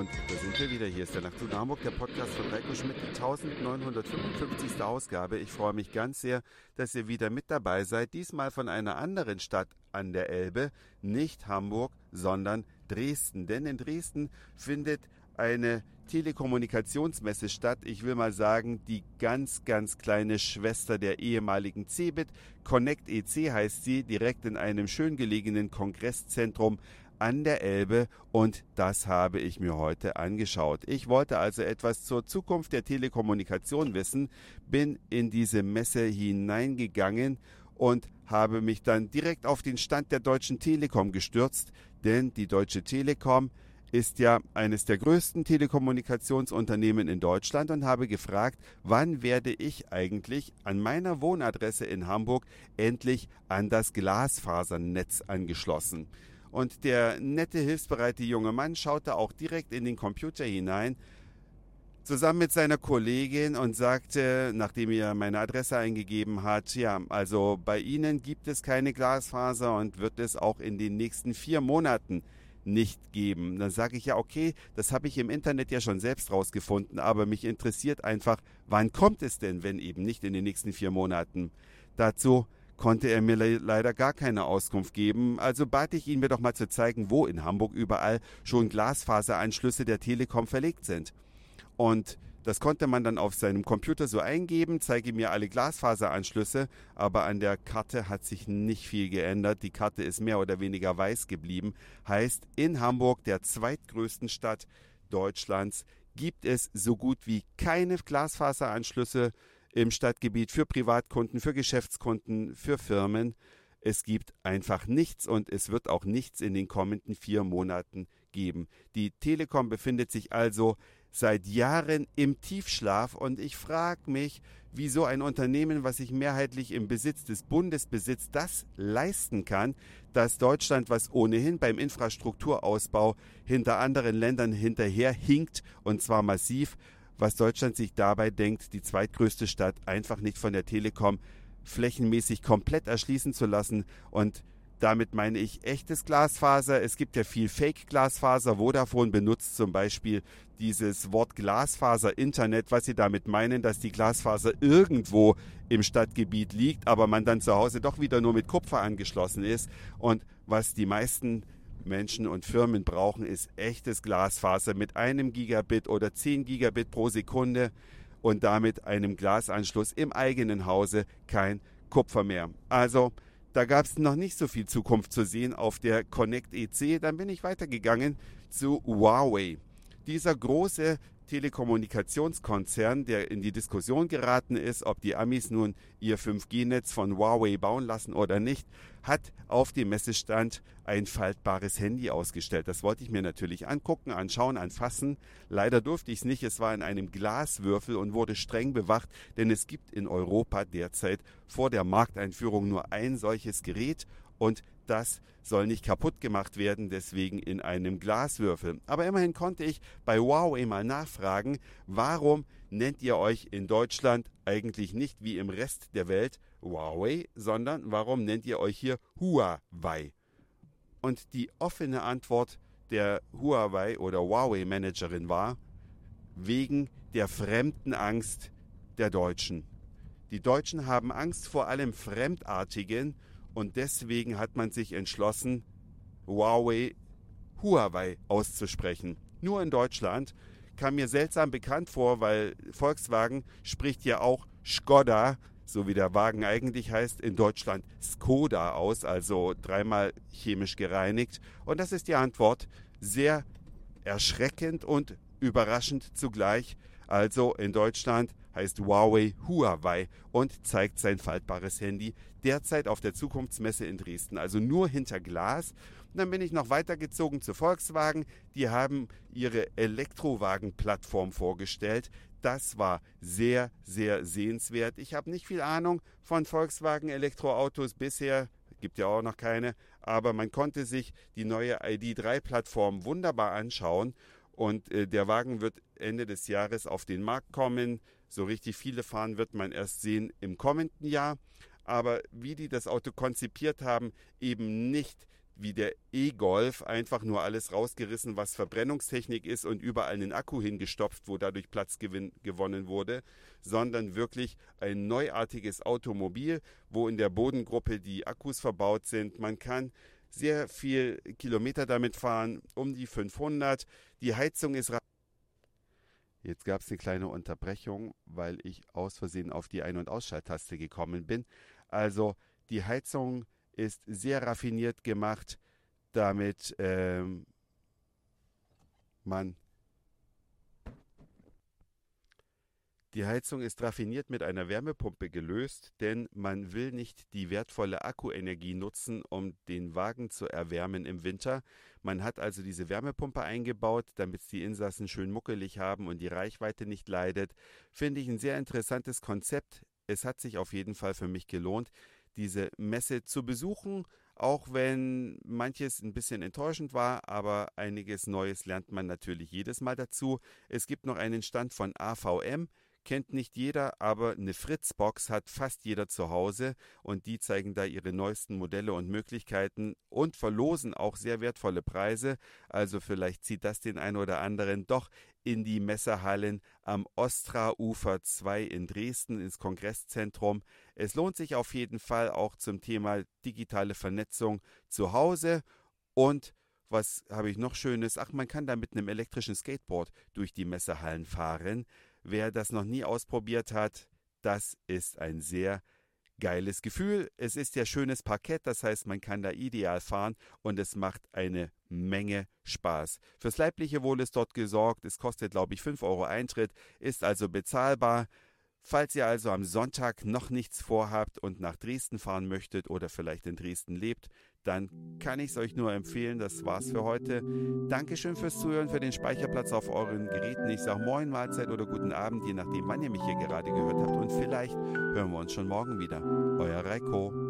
Und da sind wir wieder. Hier ist der Nacht Hamburg, der Podcast von Reiko Schmidt, die 1955. Ausgabe. Ich freue mich ganz sehr, dass ihr wieder mit dabei seid. Diesmal von einer anderen Stadt an der Elbe. Nicht Hamburg, sondern Dresden. Denn in Dresden findet eine Telekommunikationsmesse statt. Ich will mal sagen, die ganz, ganz kleine Schwester der ehemaligen CeBIT. Connect EC heißt sie, direkt in einem schön gelegenen Kongresszentrum an der Elbe und das habe ich mir heute angeschaut. Ich wollte also etwas zur Zukunft der Telekommunikation wissen, bin in diese Messe hineingegangen und habe mich dann direkt auf den Stand der Deutschen Telekom gestürzt, denn die Deutsche Telekom ist ja eines der größten Telekommunikationsunternehmen in Deutschland und habe gefragt, wann werde ich eigentlich an meiner Wohnadresse in Hamburg endlich an das Glasfasernetz angeschlossen. Und der nette, hilfsbereite junge Mann schaute auch direkt in den Computer hinein, zusammen mit seiner Kollegin und sagte, nachdem er meine Adresse eingegeben hat, ja, also bei Ihnen gibt es keine Glasfaser und wird es auch in den nächsten vier Monaten nicht geben. Dann sage ich ja, okay, das habe ich im Internet ja schon selbst rausgefunden, aber mich interessiert einfach, wann kommt es denn, wenn eben nicht in den nächsten vier Monaten? Dazu konnte er mir le leider gar keine Auskunft geben, also bat ich ihn mir doch mal zu zeigen, wo in Hamburg überall schon Glasfaseranschlüsse der Telekom verlegt sind. Und das konnte man dann auf seinem Computer so eingeben, zeige mir alle Glasfaseranschlüsse, aber an der Karte hat sich nicht viel geändert. Die Karte ist mehr oder weniger weiß geblieben. Heißt, in Hamburg, der zweitgrößten Stadt Deutschlands, gibt es so gut wie keine Glasfaseranschlüsse im Stadtgebiet für Privatkunden, für Geschäftskunden, für Firmen. Es gibt einfach nichts und es wird auch nichts in den kommenden vier Monaten geben. Die Telekom befindet sich also seit Jahren im Tiefschlaf und ich frage mich, wie so ein Unternehmen, was sich mehrheitlich im Besitz des Bundes besitzt, das leisten kann, dass Deutschland, was ohnehin beim Infrastrukturausbau hinter anderen Ländern hinterher hinkt und zwar massiv, was Deutschland sich dabei denkt, die zweitgrößte Stadt einfach nicht von der Telekom flächenmäßig komplett erschließen zu lassen. Und damit meine ich echtes Glasfaser. Es gibt ja viel Fake-Glasfaser. Vodafone benutzt zum Beispiel dieses Wort Glasfaser-Internet, was sie damit meinen, dass die Glasfaser irgendwo im Stadtgebiet liegt, aber man dann zu Hause doch wieder nur mit Kupfer angeschlossen ist. Und was die meisten Menschen und Firmen brauchen, ist echtes Glasfaser mit einem Gigabit oder 10 Gigabit pro Sekunde und damit einem Glasanschluss im eigenen Hause kein Kupfer mehr. Also da gab es noch nicht so viel Zukunft zu sehen auf der Connect EC. Dann bin ich weitergegangen zu Huawei. Dieser große Telekommunikationskonzern, der in die Diskussion geraten ist, ob die Amis nun ihr 5G-Netz von Huawei bauen lassen oder nicht, hat auf dem Messestand ein faltbares Handy ausgestellt. Das wollte ich mir natürlich angucken, anschauen, anfassen. Leider durfte ich es nicht. Es war in einem Glaswürfel und wurde streng bewacht, denn es gibt in Europa derzeit vor der Markteinführung nur ein solches Gerät und das soll nicht kaputt gemacht werden, deswegen in einem Glaswürfel. Aber immerhin konnte ich bei Huawei mal nachfragen, warum nennt ihr euch in Deutschland eigentlich nicht wie im Rest der Welt Huawei, sondern warum nennt ihr euch hier Huawei? Und die offene Antwort der Huawei oder Huawei Managerin war, wegen der fremden Angst der Deutschen. Die Deutschen haben Angst vor allem Fremdartigen und deswegen hat man sich entschlossen, Huawei Huawei auszusprechen. Nur in Deutschland kam mir seltsam bekannt vor, weil Volkswagen spricht ja auch Skoda, so wie der Wagen eigentlich heißt, in Deutschland Skoda aus, also dreimal chemisch gereinigt. Und das ist die Antwort. Sehr erschreckend und überraschend zugleich. Also in Deutschland heißt Huawei Huawei und zeigt sein faltbares Handy derzeit auf der Zukunftsmesse in Dresden, also nur hinter Glas. Und dann bin ich noch weitergezogen zu Volkswagen. Die haben ihre Elektrowagen-Plattform vorgestellt. Das war sehr, sehr sehenswert. Ich habe nicht viel Ahnung von Volkswagen Elektroautos bisher, gibt ja auch noch keine, aber man konnte sich die neue ID3-Plattform wunderbar anschauen und äh, der Wagen wird Ende des Jahres auf den Markt kommen. So richtig viele fahren wird man erst sehen im kommenden Jahr. Aber wie die das Auto konzipiert haben, eben nicht wie der E-Golf einfach nur alles rausgerissen, was Verbrennungstechnik ist und überall einen Akku hingestopft, wo dadurch Platz gewonnen wurde, sondern wirklich ein neuartiges Automobil, wo in der Bodengruppe die Akkus verbaut sind. Man kann sehr viel Kilometer damit fahren, um die 500. Die Heizung ist Jetzt gab es eine kleine Unterbrechung, weil ich aus Versehen auf die Ein- und Ausschalttaste gekommen bin. Also die Heizung ist sehr raffiniert gemacht, damit ähm, man Die Heizung ist raffiniert mit einer Wärmepumpe gelöst, denn man will nicht die wertvolle Akkuenergie nutzen, um den Wagen zu erwärmen im Winter. Man hat also diese Wärmepumpe eingebaut, damit die Insassen schön muckelig haben und die Reichweite nicht leidet. Finde ich ein sehr interessantes Konzept. Es hat sich auf jeden Fall für mich gelohnt, diese Messe zu besuchen, auch wenn manches ein bisschen enttäuschend war, aber einiges Neues lernt man natürlich jedes Mal dazu. Es gibt noch einen Stand von AVM kennt nicht jeder, aber eine Fritzbox hat fast jeder zu Hause und die zeigen da ihre neuesten Modelle und Möglichkeiten und verlosen auch sehr wertvolle Preise. Also vielleicht zieht das den einen oder anderen doch in die Messerhallen am Ostra-Ufer 2 in Dresden ins Kongresszentrum. Es lohnt sich auf jeden Fall auch zum Thema digitale Vernetzung zu Hause und was habe ich noch Schönes? Ach, man kann da mit einem elektrischen Skateboard durch die Messehallen fahren. Wer das noch nie ausprobiert hat, das ist ein sehr geiles Gefühl. Es ist ja schönes Parkett, das heißt, man kann da ideal fahren und es macht eine Menge Spaß. Fürs leibliche Wohl ist dort gesorgt. Es kostet, glaube ich, 5 Euro Eintritt, ist also bezahlbar. Falls ihr also am Sonntag noch nichts vorhabt und nach Dresden fahren möchtet oder vielleicht in Dresden lebt, dann kann ich es euch nur empfehlen. Das war's für heute. Dankeschön fürs Zuhören, für den Speicherplatz auf euren Geräten. Ich sage Moin, Mahlzeit oder guten Abend, je nachdem, wann ihr mich hier gerade gehört habt. Und vielleicht hören wir uns schon morgen wieder. Euer Reiko.